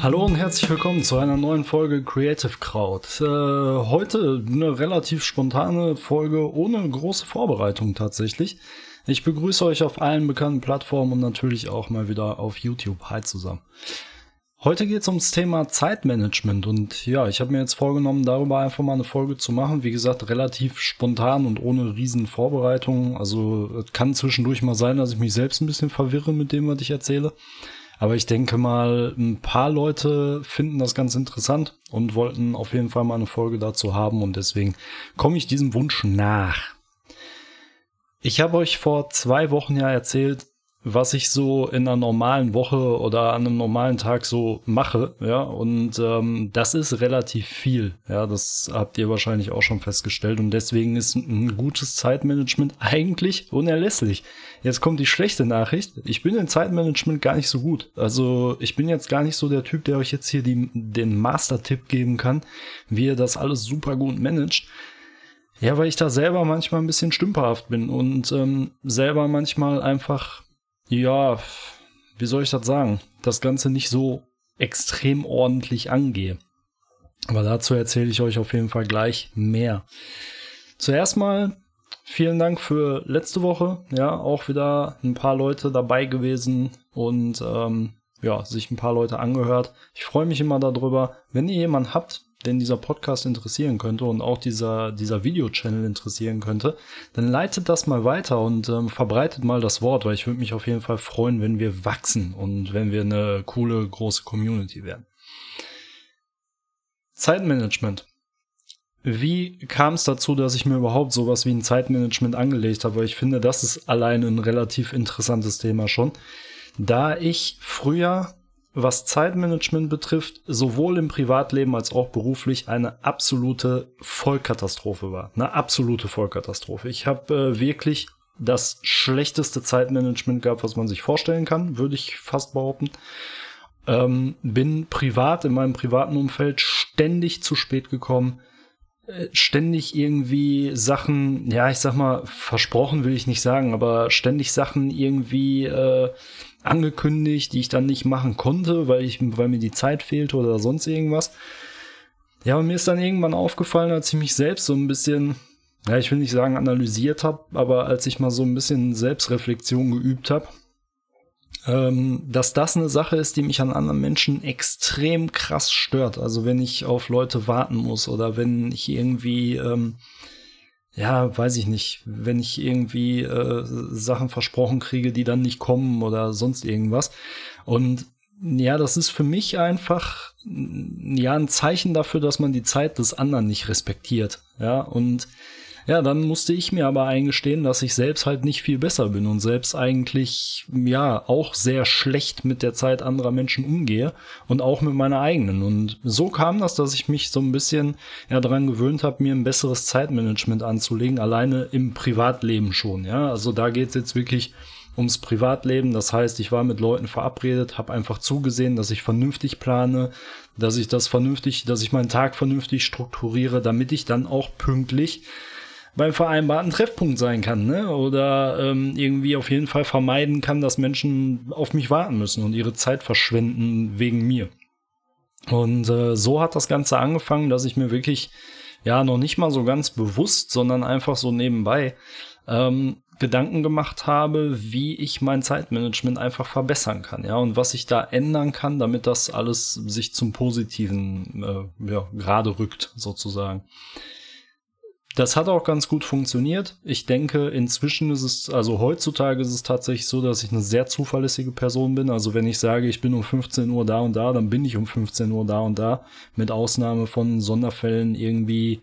Hallo und herzlich willkommen zu einer neuen Folge Creative Crowd. Äh, heute eine relativ spontane Folge ohne große Vorbereitung tatsächlich. Ich begrüße euch auf allen bekannten Plattformen und natürlich auch mal wieder auf YouTube. Hi zusammen. Heute geht es ums Thema Zeitmanagement und ja, ich habe mir jetzt vorgenommen, darüber einfach mal eine Folge zu machen. Wie gesagt, relativ spontan und ohne riesen Vorbereitung. Also es kann zwischendurch mal sein, dass ich mich selbst ein bisschen verwirre mit dem, was ich erzähle. Aber ich denke mal, ein paar Leute finden das ganz interessant und wollten auf jeden Fall mal eine Folge dazu haben und deswegen komme ich diesem Wunsch nach. Ich habe euch vor zwei Wochen ja erzählt, was ich so in einer normalen Woche oder an einem normalen Tag so mache, ja, und ähm, das ist relativ viel, ja, das habt ihr wahrscheinlich auch schon festgestellt und deswegen ist ein gutes Zeitmanagement eigentlich unerlässlich. Jetzt kommt die schlechte Nachricht, ich bin in Zeitmanagement gar nicht so gut, also ich bin jetzt gar nicht so der Typ, der euch jetzt hier die, den Master-Tipp geben kann, wie ihr das alles super gut managt. Ja, weil ich da selber manchmal ein bisschen stümperhaft bin und ähm, selber manchmal einfach ja, wie soll ich das sagen, das Ganze nicht so extrem ordentlich angehe. Aber dazu erzähle ich euch auf jeden Fall gleich mehr. Zuerst mal vielen Dank für letzte Woche. Ja, auch wieder ein paar Leute dabei gewesen und ähm, ja, sich ein paar Leute angehört. Ich freue mich immer darüber. Wenn ihr jemanden habt, den dieser Podcast interessieren könnte und auch dieser, dieser Video-Channel interessieren könnte, dann leitet das mal weiter und ähm, verbreitet mal das Wort, weil ich würde mich auf jeden Fall freuen, wenn wir wachsen und wenn wir eine coole, große Community werden. Zeitmanagement. Wie kam es dazu, dass ich mir überhaupt sowas wie ein Zeitmanagement angelegt habe? Weil ich finde, das ist allein ein relativ interessantes Thema schon. Da ich früher was Zeitmanagement betrifft, sowohl im Privatleben als auch beruflich eine absolute Vollkatastrophe war. Eine absolute Vollkatastrophe. Ich habe äh, wirklich das schlechteste Zeitmanagement gehabt, was man sich vorstellen kann, würde ich fast behaupten. Ähm, bin privat in meinem privaten Umfeld ständig zu spät gekommen, äh, ständig irgendwie Sachen, ja, ich sag mal, versprochen will ich nicht sagen, aber ständig Sachen irgendwie äh, angekündigt, die ich dann nicht machen konnte, weil ich, weil mir die Zeit fehlte oder sonst irgendwas. Ja, und mir ist dann irgendwann aufgefallen, als ich mich selbst so ein bisschen, ja, ich will nicht sagen analysiert habe, aber als ich mal so ein bisschen Selbstreflexion geübt habe, ähm, dass das eine Sache ist, die mich an anderen Menschen extrem krass stört. Also wenn ich auf Leute warten muss oder wenn ich irgendwie ähm, ja, weiß ich nicht, wenn ich irgendwie äh, Sachen versprochen kriege, die dann nicht kommen oder sonst irgendwas. Und ja, das ist für mich einfach ja ein Zeichen dafür, dass man die Zeit des anderen nicht respektiert. Ja, und ja, dann musste ich mir aber eingestehen, dass ich selbst halt nicht viel besser bin und selbst eigentlich, ja, auch sehr schlecht mit der Zeit anderer Menschen umgehe und auch mit meiner eigenen. Und so kam das, dass ich mich so ein bisschen ja daran gewöhnt habe, mir ein besseres Zeitmanagement anzulegen, alleine im Privatleben schon. Ja, also da geht's jetzt wirklich ums Privatleben. Das heißt, ich war mit Leuten verabredet, habe einfach zugesehen, dass ich vernünftig plane, dass ich das vernünftig, dass ich meinen Tag vernünftig strukturiere, damit ich dann auch pünktlich beim vereinbarten Treffpunkt sein kann, ne? Oder ähm, irgendwie auf jeden Fall vermeiden kann, dass Menschen auf mich warten müssen und ihre Zeit verschwenden wegen mir. Und äh, so hat das Ganze angefangen, dass ich mir wirklich, ja, noch nicht mal so ganz bewusst, sondern einfach so nebenbei ähm, Gedanken gemacht habe, wie ich mein Zeitmanagement einfach verbessern kann, ja, und was ich da ändern kann, damit das alles sich zum Positiven äh, ja, gerade rückt, sozusagen. Das hat auch ganz gut funktioniert. Ich denke, inzwischen ist es, also heutzutage ist es tatsächlich so, dass ich eine sehr zuverlässige Person bin. Also wenn ich sage, ich bin um 15 Uhr da und da, dann bin ich um 15 Uhr da und da. Mit Ausnahme von Sonderfällen irgendwie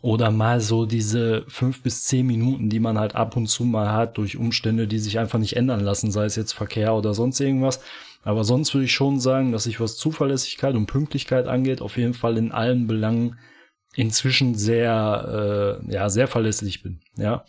oder mal so diese fünf bis zehn Minuten, die man halt ab und zu mal hat durch Umstände, die sich einfach nicht ändern lassen, sei es jetzt Verkehr oder sonst irgendwas. Aber sonst würde ich schon sagen, dass ich was Zuverlässigkeit und Pünktlichkeit angeht, auf jeden Fall in allen Belangen inzwischen sehr, äh, ja, sehr verlässlich bin, ja.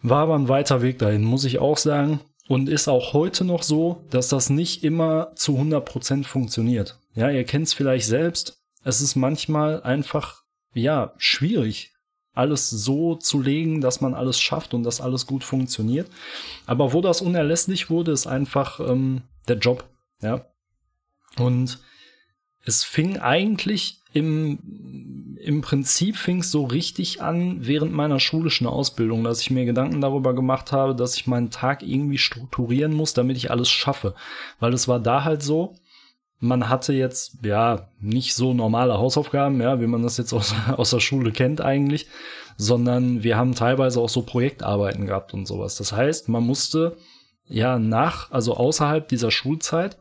War aber ein weiter Weg dahin, muss ich auch sagen. Und ist auch heute noch so, dass das nicht immer zu 100% funktioniert. Ja, ihr kennt es vielleicht selbst. Es ist manchmal einfach ja, schwierig, alles so zu legen, dass man alles schafft und dass alles gut funktioniert. Aber wo das unerlässlich wurde, ist einfach ähm, der Job. Ja. Und es fing eigentlich im, im Prinzip fing es so richtig an während meiner schulischen Ausbildung, dass ich mir Gedanken darüber gemacht habe, dass ich meinen Tag irgendwie strukturieren muss, damit ich alles schaffe. Weil es war da halt so, man hatte jetzt ja nicht so normale Hausaufgaben, ja, wie man das jetzt aus, aus der Schule kennt eigentlich, sondern wir haben teilweise auch so Projektarbeiten gehabt und sowas. Das heißt, man musste ja nach, also außerhalb dieser Schulzeit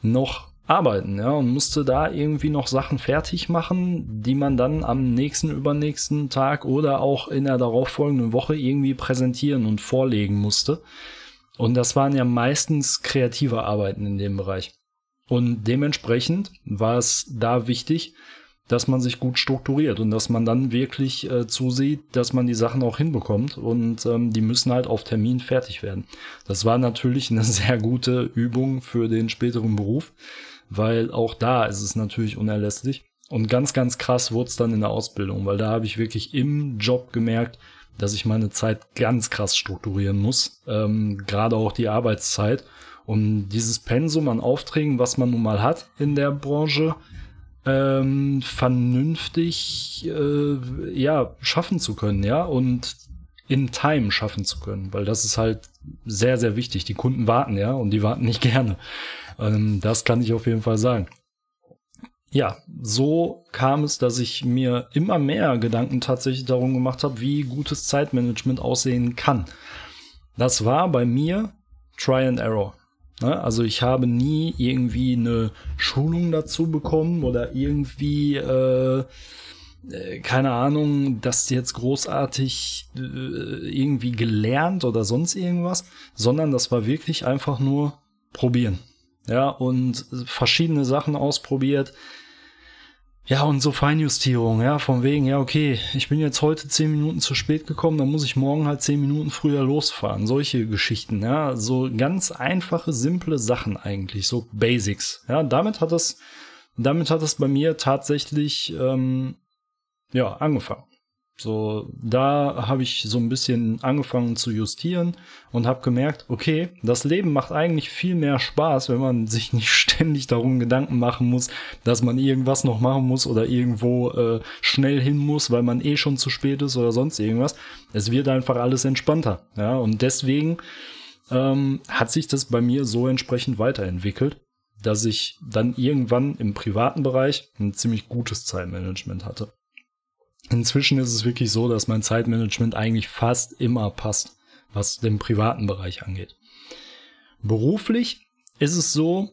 noch arbeiten, ja, und musste da irgendwie noch Sachen fertig machen, die man dann am nächsten, übernächsten Tag oder auch in der darauffolgenden Woche irgendwie präsentieren und vorlegen musste. Und das waren ja meistens kreative Arbeiten in dem Bereich. Und dementsprechend war es da wichtig, dass man sich gut strukturiert und dass man dann wirklich äh, zusieht, dass man die Sachen auch hinbekommt und ähm, die müssen halt auf Termin fertig werden. Das war natürlich eine sehr gute Übung für den späteren Beruf, weil auch da ist es natürlich unerlässlich. Und ganz, ganz krass wurde es dann in der Ausbildung, weil da habe ich wirklich im Job gemerkt, dass ich meine Zeit ganz krass strukturieren muss, ähm, gerade auch die Arbeitszeit um dieses Pensum an Aufträgen, was man nun mal hat in der Branche, ähm, vernünftig äh, ja schaffen zu können, ja und in Time schaffen zu können, weil das ist halt sehr sehr wichtig. Die Kunden warten ja und die warten nicht gerne. Ähm, das kann ich auf jeden Fall sagen. Ja, so kam es, dass ich mir immer mehr Gedanken tatsächlich darum gemacht habe, wie gutes Zeitmanagement aussehen kann. Das war bei mir Try and Error. Ne? Also ich habe nie irgendwie eine Schulung dazu bekommen oder irgendwie, äh, äh, keine Ahnung, das jetzt großartig äh, irgendwie gelernt oder sonst irgendwas, sondern das war wirklich einfach nur probieren. Ja, und verschiedene Sachen ausprobiert, ja, und so Feinjustierung, ja, von wegen, ja, okay, ich bin jetzt heute zehn Minuten zu spät gekommen, dann muss ich morgen halt zehn Minuten früher losfahren. Solche Geschichten, ja, so ganz einfache, simple Sachen eigentlich, so Basics. Ja, damit hat es, damit hat es bei mir tatsächlich, ähm, ja, angefangen. So, da habe ich so ein bisschen angefangen zu justieren und habe gemerkt, okay, das Leben macht eigentlich viel mehr Spaß, wenn man sich nicht ständig darum Gedanken machen muss, dass man irgendwas noch machen muss oder irgendwo äh, schnell hin muss, weil man eh schon zu spät ist oder sonst irgendwas. Es wird einfach alles entspannter. Ja, und deswegen ähm, hat sich das bei mir so entsprechend weiterentwickelt, dass ich dann irgendwann im privaten Bereich ein ziemlich gutes Zeitmanagement hatte. Inzwischen ist es wirklich so, dass mein Zeitmanagement eigentlich fast immer passt, was den privaten Bereich angeht. Beruflich ist es so,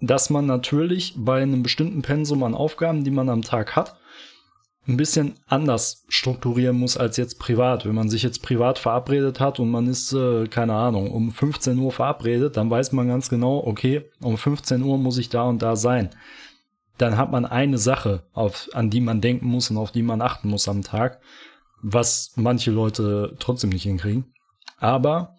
dass man natürlich bei einem bestimmten Pensum an Aufgaben, die man am Tag hat, ein bisschen anders strukturieren muss als jetzt privat. Wenn man sich jetzt privat verabredet hat und man ist, äh, keine Ahnung, um 15 Uhr verabredet, dann weiß man ganz genau, okay, um 15 Uhr muss ich da und da sein dann hat man eine Sache, auf, an die man denken muss und auf die man achten muss am Tag, was manche Leute trotzdem nicht hinkriegen. Aber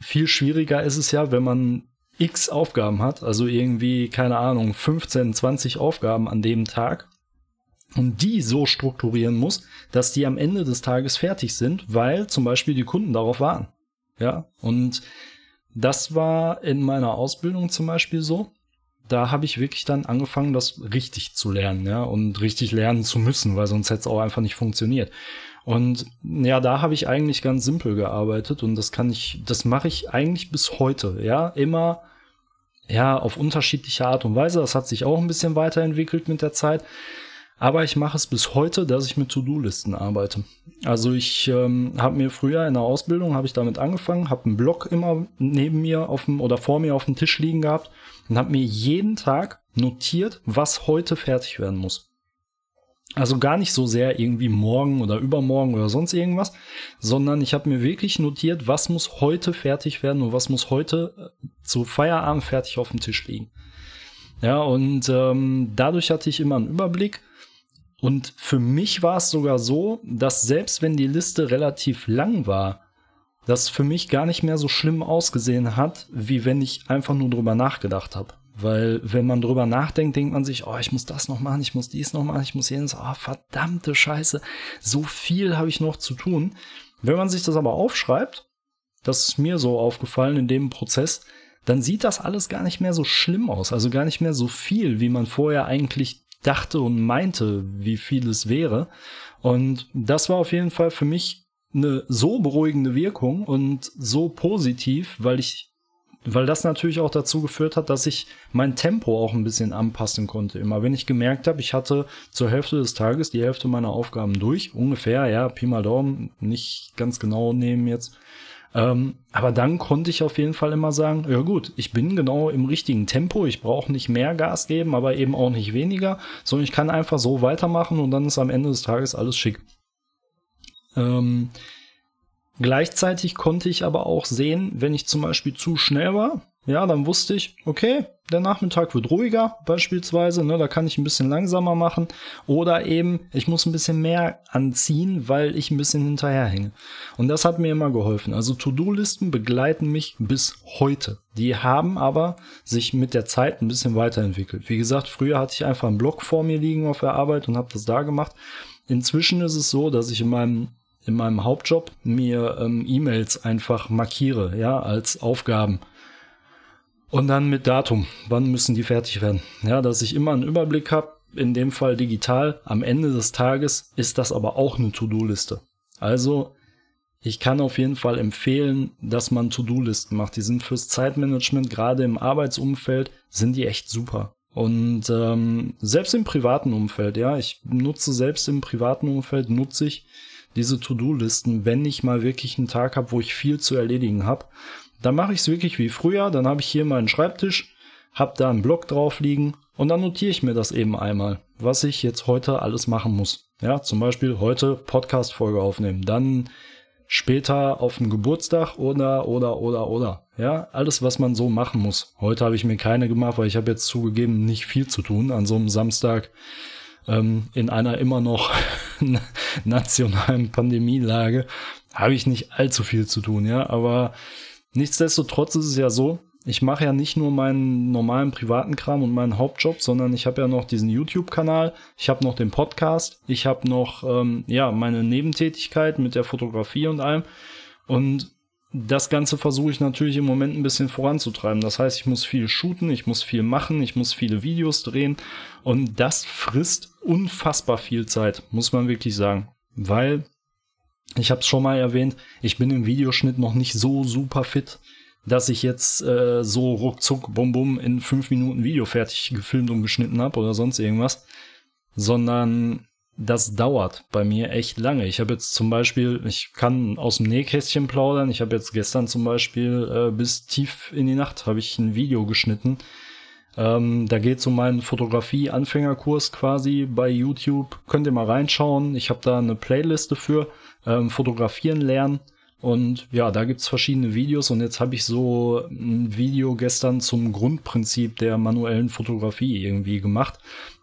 viel schwieriger ist es ja, wenn man x Aufgaben hat, also irgendwie, keine Ahnung, 15, 20 Aufgaben an dem Tag und die so strukturieren muss, dass die am Ende des Tages fertig sind, weil zum Beispiel die Kunden darauf warten. Ja, und das war in meiner Ausbildung zum Beispiel so da habe ich wirklich dann angefangen, das richtig zu lernen, ja, und richtig lernen zu müssen, weil sonst hätte es auch einfach nicht funktioniert. Und ja, da habe ich eigentlich ganz simpel gearbeitet und das kann ich, das mache ich eigentlich bis heute, ja, immer ja, auf unterschiedliche Art und Weise. Das hat sich auch ein bisschen weiterentwickelt mit der Zeit. Aber ich mache es bis heute, dass ich mit To-Do-Listen arbeite. Also ich ähm, habe mir früher in der Ausbildung habe ich damit angefangen, habe einen Block immer neben mir auf dem oder vor mir auf dem Tisch liegen gehabt und habe mir jeden Tag notiert, was heute fertig werden muss. Also gar nicht so sehr irgendwie morgen oder übermorgen oder sonst irgendwas, sondern ich habe mir wirklich notiert, was muss heute fertig werden und was muss heute äh, zu Feierabend fertig auf dem Tisch liegen. Ja, und ähm, dadurch hatte ich immer einen Überblick. Und für mich war es sogar so, dass selbst wenn die Liste relativ lang war, das für mich gar nicht mehr so schlimm ausgesehen hat, wie wenn ich einfach nur drüber nachgedacht habe. Weil wenn man drüber nachdenkt, denkt man sich, oh, ich muss das noch machen, ich muss dies noch machen, ich muss jenes, oh, verdammte Scheiße, so viel habe ich noch zu tun. Wenn man sich das aber aufschreibt, das ist mir so aufgefallen in dem Prozess, dann sieht das alles gar nicht mehr so schlimm aus, also gar nicht mehr so viel, wie man vorher eigentlich dachte und meinte, wie viel es wäre. Und das war auf jeden Fall für mich eine so beruhigende Wirkung und so positiv, weil ich weil das natürlich auch dazu geführt hat, dass ich mein Tempo auch ein bisschen anpassen konnte. Immer wenn ich gemerkt habe, ich hatte zur Hälfte des Tages die Hälfte meiner Aufgaben durch, ungefähr, ja, Pi mal Daumen, nicht ganz genau nehmen jetzt, ähm, aber dann konnte ich auf jeden Fall immer sagen, ja gut, ich bin genau im richtigen Tempo, ich brauche nicht mehr Gas geben, aber eben auch nicht weniger, sondern ich kann einfach so weitermachen und dann ist am Ende des Tages alles schick. Ähm, gleichzeitig konnte ich aber auch sehen, wenn ich zum Beispiel zu schnell war, ja, dann wusste ich, okay, der Nachmittag wird ruhiger beispielsweise, ne, da kann ich ein bisschen langsamer machen oder eben ich muss ein bisschen mehr anziehen, weil ich ein bisschen hinterherhänge. Und das hat mir immer geholfen. Also To-Do-Listen begleiten mich bis heute. Die haben aber sich mit der Zeit ein bisschen weiterentwickelt. Wie gesagt, früher hatte ich einfach einen Blog vor mir liegen auf der Arbeit und habe das da gemacht. Inzwischen ist es so, dass ich in meinem in meinem Hauptjob mir ähm, E-Mails einfach markiere, ja, als Aufgaben und dann mit Datum, wann müssen die fertig werden. Ja, dass ich immer einen Überblick habe, in dem Fall digital. Am Ende des Tages ist das aber auch eine To-Do-Liste. Also ich kann auf jeden Fall empfehlen, dass man To-Do-Listen macht. Die sind fürs Zeitmanagement, gerade im Arbeitsumfeld, sind die echt super. Und ähm, selbst im privaten Umfeld, ja, ich nutze selbst im privaten Umfeld, nutze ich diese To-Do-Listen, wenn ich mal wirklich einen Tag habe, wo ich viel zu erledigen habe. Dann mache ich es wirklich wie früher. Dann habe ich hier meinen Schreibtisch, habe da einen Block drauf liegen und dann notiere ich mir das eben einmal, was ich jetzt heute alles machen muss. Ja, zum Beispiel heute Podcast-Folge aufnehmen, dann später auf dem Geburtstag oder, oder, oder, oder. Ja, alles, was man so machen muss. Heute habe ich mir keine gemacht, weil ich habe jetzt zugegeben nicht viel zu tun an so einem Samstag ähm, in einer immer noch nationalen Pandemielage. Habe ich nicht allzu viel zu tun, ja, aber Nichtsdestotrotz ist es ja so, ich mache ja nicht nur meinen normalen privaten Kram und meinen Hauptjob, sondern ich habe ja noch diesen YouTube-Kanal, ich habe noch den Podcast, ich habe noch ähm, ja meine Nebentätigkeit mit der Fotografie und allem. Und das Ganze versuche ich natürlich im Moment ein bisschen voranzutreiben. Das heißt, ich muss viel shooten, ich muss viel machen, ich muss viele Videos drehen und das frisst unfassbar viel Zeit, muss man wirklich sagen. Weil ich habe es schon mal erwähnt, ich bin im Videoschnitt noch nicht so super fit, dass ich jetzt äh, so ruckzuck, bum bum, in fünf Minuten Video fertig gefilmt und geschnitten habe oder sonst irgendwas, sondern das dauert bei mir echt lange. Ich habe jetzt zum Beispiel, ich kann aus dem Nähkästchen plaudern. Ich habe jetzt gestern zum Beispiel äh, bis tief in die Nacht habe ich ein Video geschnitten. Ähm, da geht es um meinen Fotografie-Anfängerkurs quasi bei YouTube. Könnt ihr mal reinschauen. Ich habe da eine Playliste für ähm, fotografieren lernen. Und ja, da gibt's verschiedene Videos und jetzt habe ich so ein Video gestern zum Grundprinzip der manuellen Fotografie irgendwie gemacht.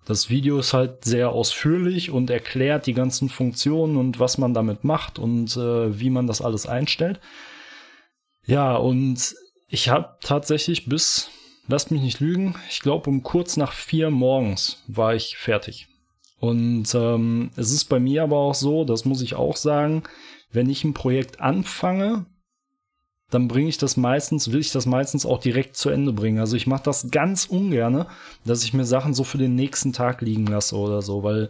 Das Video ist halt sehr ausführlich und erklärt die ganzen Funktionen und was man damit macht und äh, wie man das alles einstellt. Ja, und ich habe tatsächlich bis, lasst mich nicht lügen, ich glaube um kurz nach vier morgens war ich fertig. Und ähm, es ist bei mir aber auch so, das muss ich auch sagen, wenn ich ein Projekt anfange, dann bringe ich das meistens, will ich das meistens auch direkt zu Ende bringen. Also ich mache das ganz ungerne, dass ich mir Sachen so für den nächsten Tag liegen lasse oder so, weil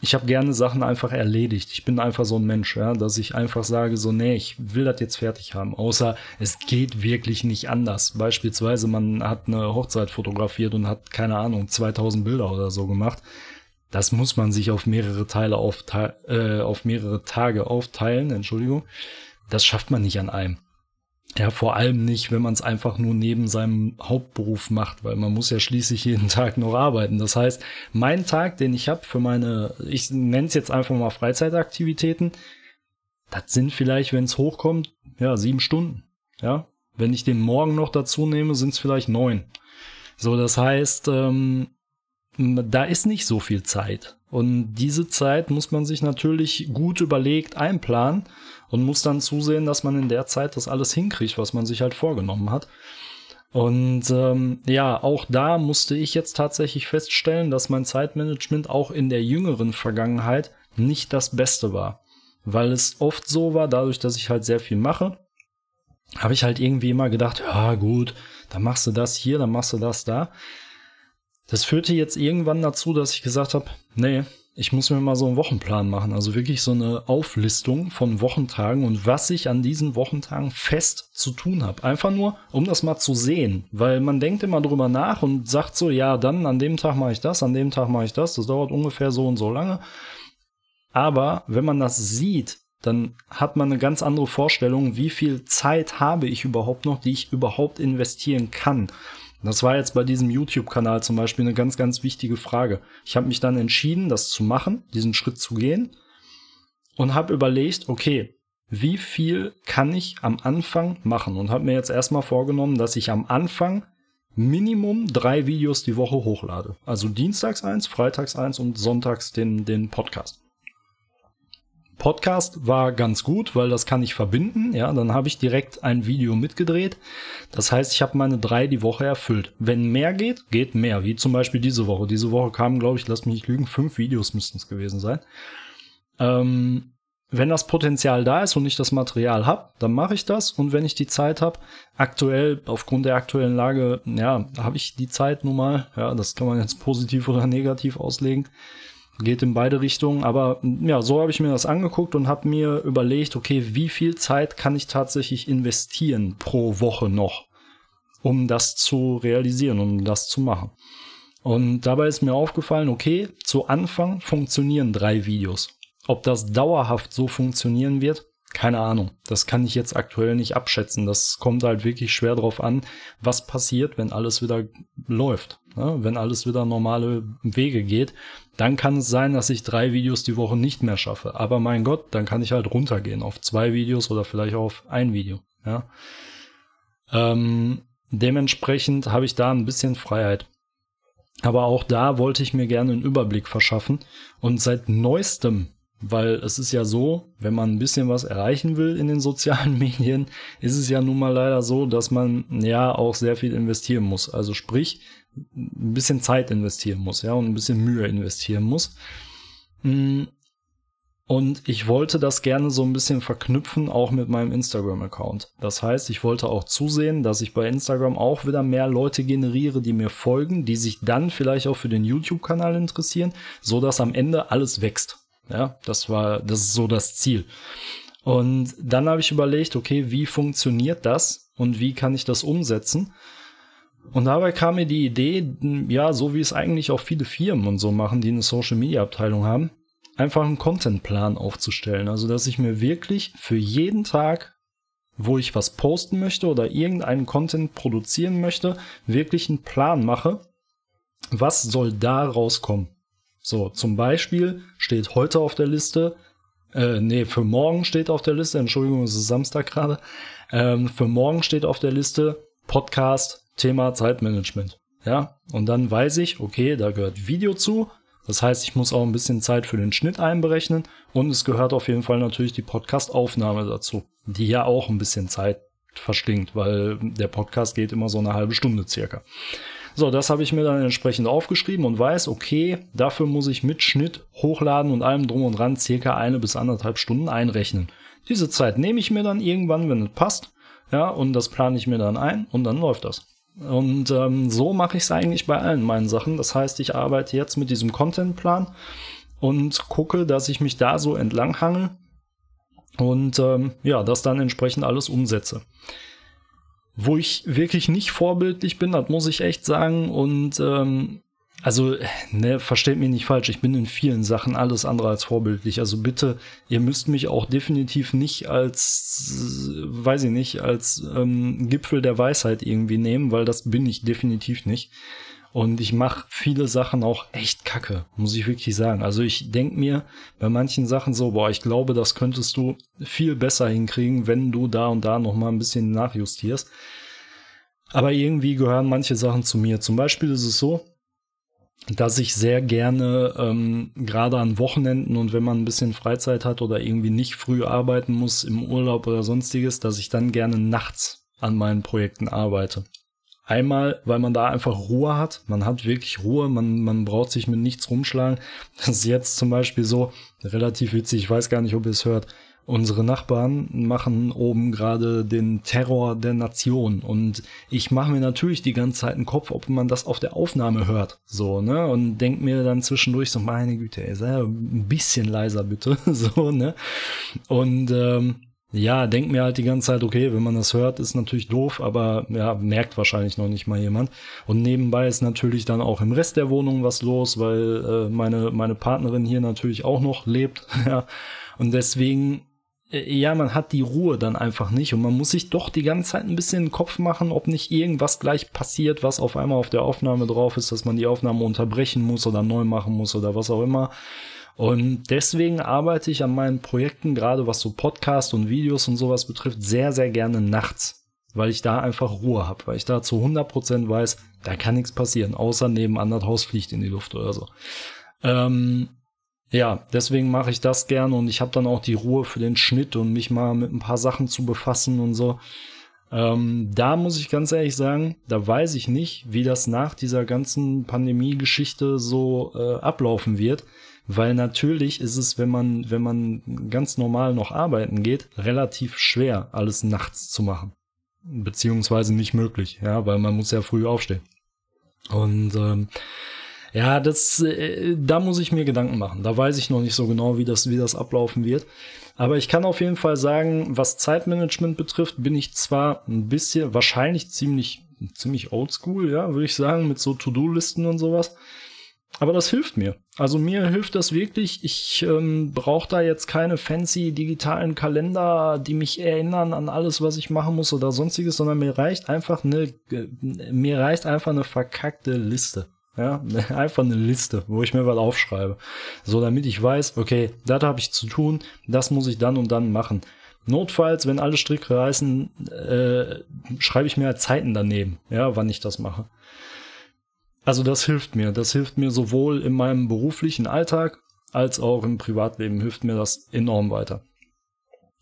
ich habe gerne Sachen einfach erledigt. Ich bin einfach so ein Mensch, ja, dass ich einfach sage, so, nee, ich will das jetzt fertig haben. Außer es geht wirklich nicht anders. Beispielsweise, man hat eine Hochzeit fotografiert und hat, keine Ahnung, 2000 Bilder oder so gemacht das muss man sich auf mehrere Teile aufteilen, äh, auf mehrere Tage aufteilen, Entschuldigung. Das schafft man nicht an einem. Ja, vor allem nicht, wenn man es einfach nur neben seinem Hauptberuf macht, weil man muss ja schließlich jeden Tag noch arbeiten. Das heißt, mein Tag, den ich habe für meine, ich nenne es jetzt einfach mal Freizeitaktivitäten, das sind vielleicht, wenn es hochkommt, ja, sieben Stunden. Ja, wenn ich den morgen noch dazu nehme, sind es vielleicht neun. So, das heißt, ähm, da ist nicht so viel Zeit. Und diese Zeit muss man sich natürlich gut überlegt einplanen und muss dann zusehen, dass man in der Zeit das alles hinkriegt, was man sich halt vorgenommen hat. Und ähm, ja, auch da musste ich jetzt tatsächlich feststellen, dass mein Zeitmanagement auch in der jüngeren Vergangenheit nicht das Beste war. Weil es oft so war, dadurch, dass ich halt sehr viel mache, habe ich halt irgendwie immer gedacht, ja gut, dann machst du das hier, dann machst du das da. Das führte jetzt irgendwann dazu, dass ich gesagt habe, nee, ich muss mir mal so einen Wochenplan machen. Also wirklich so eine Auflistung von Wochentagen und was ich an diesen Wochentagen fest zu tun habe. Einfach nur, um das mal zu sehen. Weil man denkt immer drüber nach und sagt so, ja, dann an dem Tag mache ich das, an dem Tag mache ich das. Das dauert ungefähr so und so lange. Aber wenn man das sieht, dann hat man eine ganz andere Vorstellung, wie viel Zeit habe ich überhaupt noch, die ich überhaupt investieren kann. Das war jetzt bei diesem YouTube-Kanal zum Beispiel eine ganz, ganz wichtige Frage. Ich habe mich dann entschieden, das zu machen, diesen Schritt zu gehen und habe überlegt, okay, wie viel kann ich am Anfang machen? Und habe mir jetzt erstmal vorgenommen, dass ich am Anfang Minimum drei Videos die Woche hochlade. Also dienstags eins, freitags eins und sonntags den, den Podcast. Podcast war ganz gut, weil das kann ich verbinden. Ja, dann habe ich direkt ein Video mitgedreht. Das heißt, ich habe meine drei die Woche erfüllt. Wenn mehr geht, geht mehr. Wie zum Beispiel diese Woche. Diese Woche kamen, glaube ich, lass mich nicht lügen, fünf Videos müssten es gewesen sein. Ähm, wenn das Potenzial da ist und ich das Material habe, dann mache ich das. Und wenn ich die Zeit habe, aktuell, aufgrund der aktuellen Lage, ja, habe ich die Zeit nun mal. Ja, das kann man jetzt positiv oder negativ auslegen geht in beide Richtungen. Aber ja, so habe ich mir das angeguckt und habe mir überlegt, okay, wie viel Zeit kann ich tatsächlich investieren pro Woche noch, um das zu realisieren, um das zu machen. Und dabei ist mir aufgefallen, okay, zu Anfang funktionieren drei Videos. Ob das dauerhaft so funktionieren wird, keine Ahnung. Das kann ich jetzt aktuell nicht abschätzen. Das kommt halt wirklich schwer drauf an, was passiert, wenn alles wieder läuft. Ne? Wenn alles wieder normale Wege geht, dann kann es sein, dass ich drei Videos die Woche nicht mehr schaffe. Aber mein Gott, dann kann ich halt runtergehen auf zwei Videos oder vielleicht auf ein Video. Ja. Ähm, dementsprechend habe ich da ein bisschen Freiheit. Aber auch da wollte ich mir gerne einen Überblick verschaffen. Und seit neuestem, weil es ist ja so, wenn man ein bisschen was erreichen will in den sozialen Medien, ist es ja nun mal leider so, dass man ja auch sehr viel investieren muss. Also sprich, ein bisschen Zeit investieren muss, ja, und ein bisschen Mühe investieren muss. Mm, und ich wollte das gerne so ein bisschen verknüpfen, auch mit meinem Instagram-Account. Das heißt, ich wollte auch zusehen, dass ich bei Instagram auch wieder mehr Leute generiere, die mir folgen, die sich dann vielleicht auch für den YouTube-Kanal interessieren, so dass am Ende alles wächst. Ja, das war, das ist so das Ziel. Und dann habe ich überlegt, okay, wie funktioniert das und wie kann ich das umsetzen? Und dabei kam mir die Idee, ja, so wie es eigentlich auch viele Firmen und so machen, die eine Social Media Abteilung haben, einfach einen Contentplan aufzustellen. Also, dass ich mir wirklich für jeden Tag, wo ich was posten möchte oder irgendeinen Content produzieren möchte, wirklich einen Plan mache. Was soll da rauskommen? So, zum Beispiel steht heute auf der Liste, äh, nee, für morgen steht auf der Liste, Entschuldigung, es ist Samstag gerade, ähm, für morgen steht auf der Liste Podcast Thema Zeitmanagement. Ja, und dann weiß ich, okay, da gehört Video zu. Das heißt, ich muss auch ein bisschen Zeit für den Schnitt einberechnen und es gehört auf jeden Fall natürlich die Podcast-Aufnahme dazu, die ja auch ein bisschen Zeit verschlingt, weil der Podcast geht immer so eine halbe Stunde circa. So, das habe ich mir dann entsprechend aufgeschrieben und weiß, okay, dafür muss ich mit Schnitt, Hochladen und allem drum und dran circa eine bis anderthalb Stunden einrechnen. Diese Zeit nehme ich mir dann irgendwann, wenn es passt, ja, und das plane ich mir dann ein und dann läuft das. Und ähm, so mache ich es eigentlich bei allen meinen Sachen. Das heißt, ich arbeite jetzt mit diesem Contentplan und gucke, dass ich mich da so entlang hangel und ähm, ja, das dann entsprechend alles umsetze. Wo ich wirklich nicht vorbildlich bin, das muss ich echt sagen. Und ähm, also, ne, versteht mich nicht falsch, ich bin in vielen Sachen alles andere als vorbildlich. Also bitte, ihr müsst mich auch definitiv nicht als, weiß ich nicht, als ähm, Gipfel der Weisheit irgendwie nehmen, weil das bin ich definitiv nicht. Und ich mache viele Sachen auch echt kacke, muss ich wirklich sagen. Also ich denk mir bei manchen Sachen so, boah, ich glaube, das könntest du viel besser hinkriegen, wenn du da und da noch mal ein bisschen nachjustierst. Aber irgendwie gehören manche Sachen zu mir. Zum Beispiel ist es so, dass ich sehr gerne ähm, gerade an Wochenenden und wenn man ein bisschen Freizeit hat oder irgendwie nicht früh arbeiten muss im Urlaub oder sonstiges, dass ich dann gerne nachts an meinen Projekten arbeite. Einmal, weil man da einfach Ruhe hat. Man hat wirklich Ruhe. Man, man braucht sich mit nichts rumschlagen. Das ist jetzt zum Beispiel so relativ witzig. Ich weiß gar nicht, ob ihr es hört. Unsere Nachbarn machen oben gerade den Terror der Nation und ich mache mir natürlich die ganze Zeit einen Kopf, ob man das auf der Aufnahme hört, so, ne, und denk mir dann zwischendurch so, meine Güte, ey, sei ein bisschen leiser bitte, so, ne, und ähm, ja, denk mir halt die ganze Zeit, okay, wenn man das hört, ist natürlich doof, aber ja, merkt wahrscheinlich noch nicht mal jemand. Und nebenbei ist natürlich dann auch im Rest der Wohnung was los, weil äh, meine, meine Partnerin hier natürlich auch noch lebt, ja. Und deswegen äh, ja, man hat die Ruhe dann einfach nicht und man muss sich doch die ganze Zeit ein bisschen den Kopf machen, ob nicht irgendwas gleich passiert, was auf einmal auf der Aufnahme drauf ist, dass man die Aufnahme unterbrechen muss oder neu machen muss oder was auch immer. Und deswegen arbeite ich an meinen Projekten, gerade was so Podcast und Videos und sowas betrifft, sehr, sehr gerne nachts, weil ich da einfach Ruhe habe, weil ich da zu 100% weiß, da kann nichts passieren, außer nebenan das Haus fliegt in die Luft oder so. Ähm, ja, deswegen mache ich das gerne und ich habe dann auch die Ruhe für den Schnitt und mich mal mit ein paar Sachen zu befassen und so. Ähm, da muss ich ganz ehrlich sagen, da weiß ich nicht, wie das nach dieser ganzen Pandemie-Geschichte so äh, ablaufen wird, weil natürlich ist es, wenn man, wenn man ganz normal noch arbeiten geht, relativ schwer, alles nachts zu machen. Beziehungsweise nicht möglich, ja, weil man muss ja früh aufstehen. Und ähm, ja, das, äh, da muss ich mir Gedanken machen. Da weiß ich noch nicht so genau, wie das, wie das ablaufen wird. Aber ich kann auf jeden Fall sagen, was Zeitmanagement betrifft, bin ich zwar ein bisschen, wahrscheinlich ziemlich, ziemlich oldschool, ja, würde ich sagen, mit so To-Do-Listen und sowas. Aber das hilft mir. Also mir hilft das wirklich. Ich ähm, brauche da jetzt keine fancy digitalen Kalender, die mich erinnern an alles, was ich machen muss oder sonstiges, sondern mir reicht einfach eine, mir reicht einfach eine verkackte Liste. Ja, einfach eine Liste, wo ich mir was aufschreibe. So, damit ich weiß, okay, das habe ich zu tun, das muss ich dann und dann machen. Notfalls, wenn alle Stricke reißen, äh, schreibe ich mir halt Zeiten daneben, ja, wann ich das mache. Also das hilft mir. Das hilft mir sowohl in meinem beruflichen Alltag als auch im Privatleben hilft mir das enorm weiter.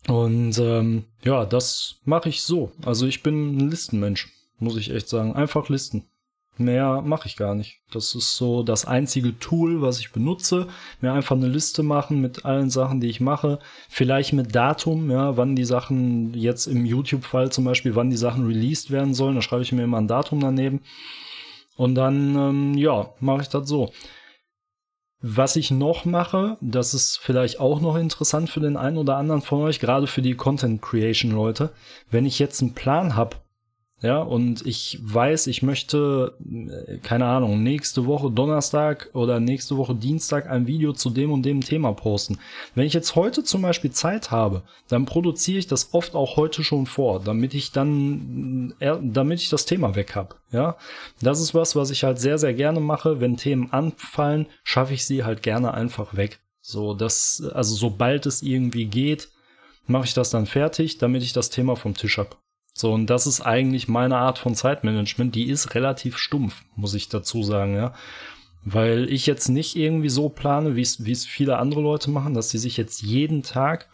Und ähm, ja, das mache ich so. Also ich bin ein Listenmensch, muss ich echt sagen. Einfach Listen. Mehr mache ich gar nicht. Das ist so das einzige Tool, was ich benutze. Mir einfach eine Liste machen mit allen Sachen, die ich mache. Vielleicht mit Datum, ja, wann die Sachen jetzt im YouTube-Fall zum Beispiel, wann die Sachen released werden sollen. Da schreibe ich mir immer ein Datum daneben. Und dann, ähm, ja, mache ich das so. Was ich noch mache, das ist vielleicht auch noch interessant für den einen oder anderen von euch, gerade für die Content Creation Leute. Wenn ich jetzt einen Plan habe, ja, und ich weiß, ich möchte, äh, keine Ahnung, nächste Woche Donnerstag oder nächste Woche Dienstag ein Video zu dem und dem Thema posten. Wenn ich jetzt heute zum Beispiel Zeit habe, dann produziere ich das oft auch heute schon vor, damit ich dann, äh, damit ich das Thema weg habe. Ja, das ist was, was ich halt sehr, sehr gerne mache. Wenn Themen anfallen, schaffe ich sie halt gerne einfach weg. So, das, also sobald es irgendwie geht, mache ich das dann fertig, damit ich das Thema vom Tisch habe. So, und das ist eigentlich meine Art von Zeitmanagement. Die ist relativ stumpf, muss ich dazu sagen, ja. Weil ich jetzt nicht irgendwie so plane, wie es viele andere Leute machen, dass sie sich jetzt jeden Tag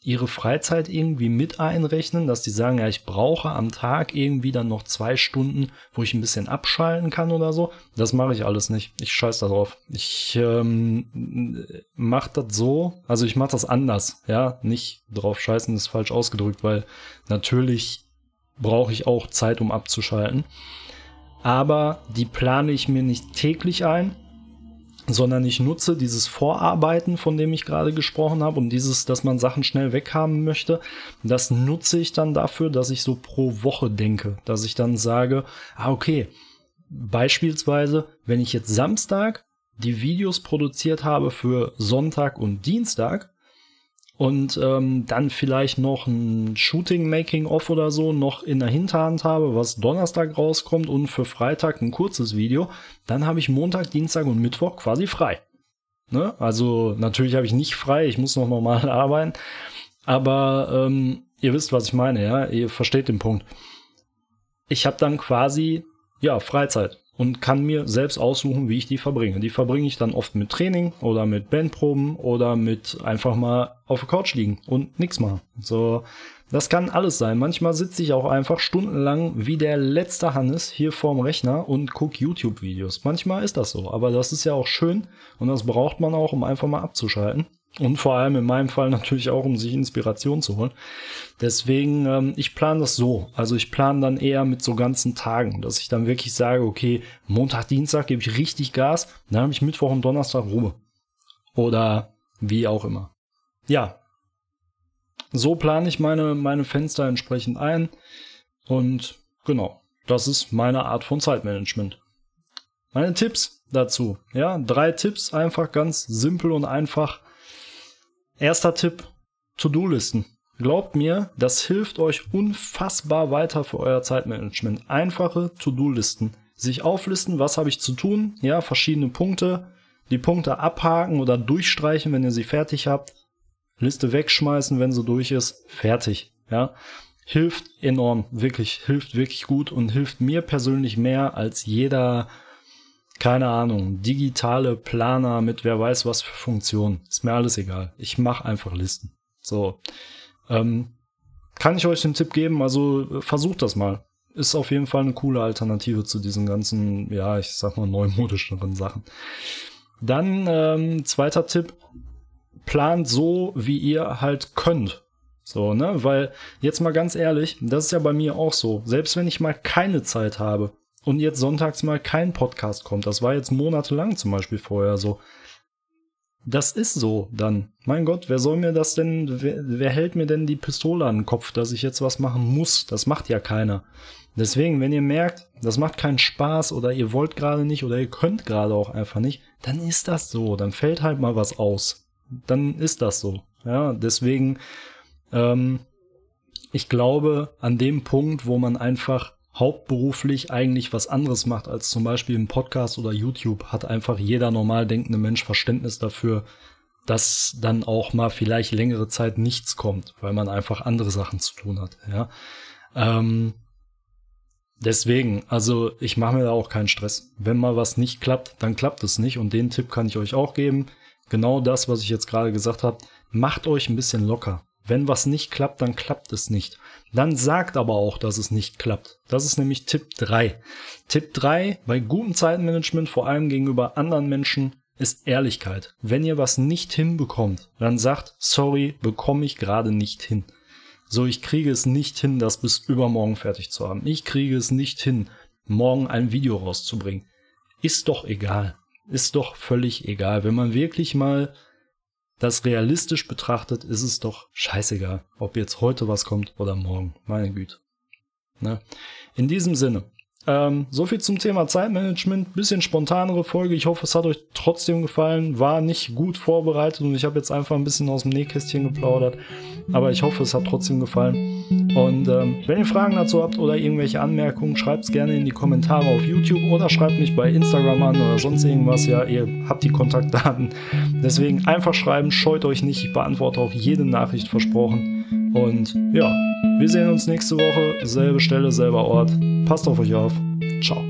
ihre Freizeit irgendwie mit einrechnen, dass die sagen, ja, ich brauche am Tag irgendwie dann noch zwei Stunden, wo ich ein bisschen abschalten kann oder so. Das mache ich alles nicht. Ich scheiß da drauf. Ich ähm, mache das so, also ich mache das anders, ja, nicht drauf scheißen ist falsch ausgedrückt, weil natürlich brauche ich auch Zeit, um abzuschalten. Aber die plane ich mir nicht täglich ein, sondern ich nutze dieses Vorarbeiten, von dem ich gerade gesprochen habe, und dieses, dass man Sachen schnell weghaben möchte, das nutze ich dann dafür, dass ich so pro Woche denke, dass ich dann sage, ah, okay, beispielsweise, wenn ich jetzt Samstag die Videos produziert habe für Sonntag und Dienstag, und ähm, dann vielleicht noch ein Shooting-Making-Off oder so noch in der Hinterhand habe, was Donnerstag rauskommt und für Freitag ein kurzes Video, dann habe ich Montag, Dienstag und Mittwoch quasi frei. Ne? Also natürlich habe ich nicht frei, ich muss noch normal arbeiten, aber ähm, ihr wisst, was ich meine, ja, ihr versteht den Punkt. Ich habe dann quasi ja Freizeit und kann mir selbst aussuchen, wie ich die verbringe. Die verbringe ich dann oft mit Training oder mit Bandproben oder mit einfach mal auf der Couch liegen und nichts machen. So, das kann alles sein. Manchmal sitze ich auch einfach stundenlang wie der letzte Hannes hier vorm Rechner und gucke YouTube-Videos. Manchmal ist das so, aber das ist ja auch schön und das braucht man auch, um einfach mal abzuschalten. Und vor allem in meinem Fall natürlich auch, um sich Inspiration zu holen. Deswegen, ähm, ich plane das so. Also ich plane dann eher mit so ganzen Tagen, dass ich dann wirklich sage, okay, Montag, Dienstag gebe ich richtig Gas, dann habe ich Mittwoch und Donnerstag Ruhe. Oder wie auch immer. Ja. So plane ich meine, meine Fenster entsprechend ein. Und genau, das ist meine Art von Zeitmanagement. Meine Tipps dazu. Ja, drei Tipps, einfach ganz simpel und einfach Erster Tipp, To-Do-Listen. Glaubt mir, das hilft euch unfassbar weiter für euer Zeitmanagement. Einfache To-Do-Listen. Sich auflisten, was habe ich zu tun? Ja, verschiedene Punkte. Die Punkte abhaken oder durchstreichen, wenn ihr sie fertig habt. Liste wegschmeißen, wenn sie durch ist. Fertig. Ja, hilft enorm. Wirklich, hilft wirklich gut und hilft mir persönlich mehr als jeder keine Ahnung, digitale Planer mit wer weiß was für Funktionen. Ist mir alles egal. Ich mache einfach Listen. So. Ähm, kann ich euch den Tipp geben? Also äh, versucht das mal. Ist auf jeden Fall eine coole Alternative zu diesen ganzen, ja, ich sag mal, neumodischeren Sachen. Dann ähm, zweiter Tipp, plant so, wie ihr halt könnt. So, ne? Weil, jetzt mal ganz ehrlich, das ist ja bei mir auch so. Selbst wenn ich mal keine Zeit habe, und jetzt sonntags mal kein Podcast kommt. Das war jetzt monatelang zum Beispiel vorher so. Das ist so dann. Mein Gott, wer soll mir das denn, wer, wer hält mir denn die Pistole an den Kopf, dass ich jetzt was machen muss? Das macht ja keiner. Deswegen, wenn ihr merkt, das macht keinen Spaß oder ihr wollt gerade nicht oder ihr könnt gerade auch einfach nicht, dann ist das so. Dann fällt halt mal was aus. Dann ist das so. Ja, deswegen, ähm, ich glaube, an dem Punkt, wo man einfach hauptberuflich eigentlich was anderes macht als zum Beispiel im Podcast oder YouTube, hat einfach jeder normal denkende Mensch Verständnis dafür, dass dann auch mal vielleicht längere Zeit nichts kommt, weil man einfach andere Sachen zu tun hat. Ja, ähm, deswegen, also ich mache mir da auch keinen Stress. Wenn mal was nicht klappt, dann klappt es nicht. Und den Tipp kann ich euch auch geben. Genau das, was ich jetzt gerade gesagt habe. Macht euch ein bisschen locker. Wenn was nicht klappt, dann klappt es nicht. Dann sagt aber auch, dass es nicht klappt. Das ist nämlich Tipp 3. Tipp 3 bei gutem Zeitmanagement, vor allem gegenüber anderen Menschen, ist Ehrlichkeit. Wenn ihr was nicht hinbekommt, dann sagt, sorry, bekomme ich gerade nicht hin. So, ich kriege es nicht hin, das bis übermorgen fertig zu haben. Ich kriege es nicht hin, morgen ein Video rauszubringen. Ist doch egal. Ist doch völlig egal. Wenn man wirklich mal das realistisch betrachtet, ist es doch scheißegal, ob jetzt heute was kommt oder morgen. Meine Güte. Ne? In diesem Sinne, ähm, so viel zum Thema Zeitmanagement. Bisschen spontanere Folge. Ich hoffe, es hat euch trotzdem gefallen. War nicht gut vorbereitet und ich habe jetzt einfach ein bisschen aus dem Nähkästchen geplaudert. Aber ich hoffe, es hat trotzdem gefallen. Und ähm, wenn ihr Fragen dazu habt oder irgendwelche Anmerkungen, schreibt es gerne in die Kommentare auf YouTube oder schreibt mich bei Instagram an oder sonst irgendwas. Ja, ihr habt die Kontaktdaten. Deswegen einfach schreiben, scheut euch nicht. Ich beantworte auch jede Nachricht versprochen. Und ja, wir sehen uns nächste Woche. Selbe Stelle, selber Ort. Passt auf euch auf. Ciao.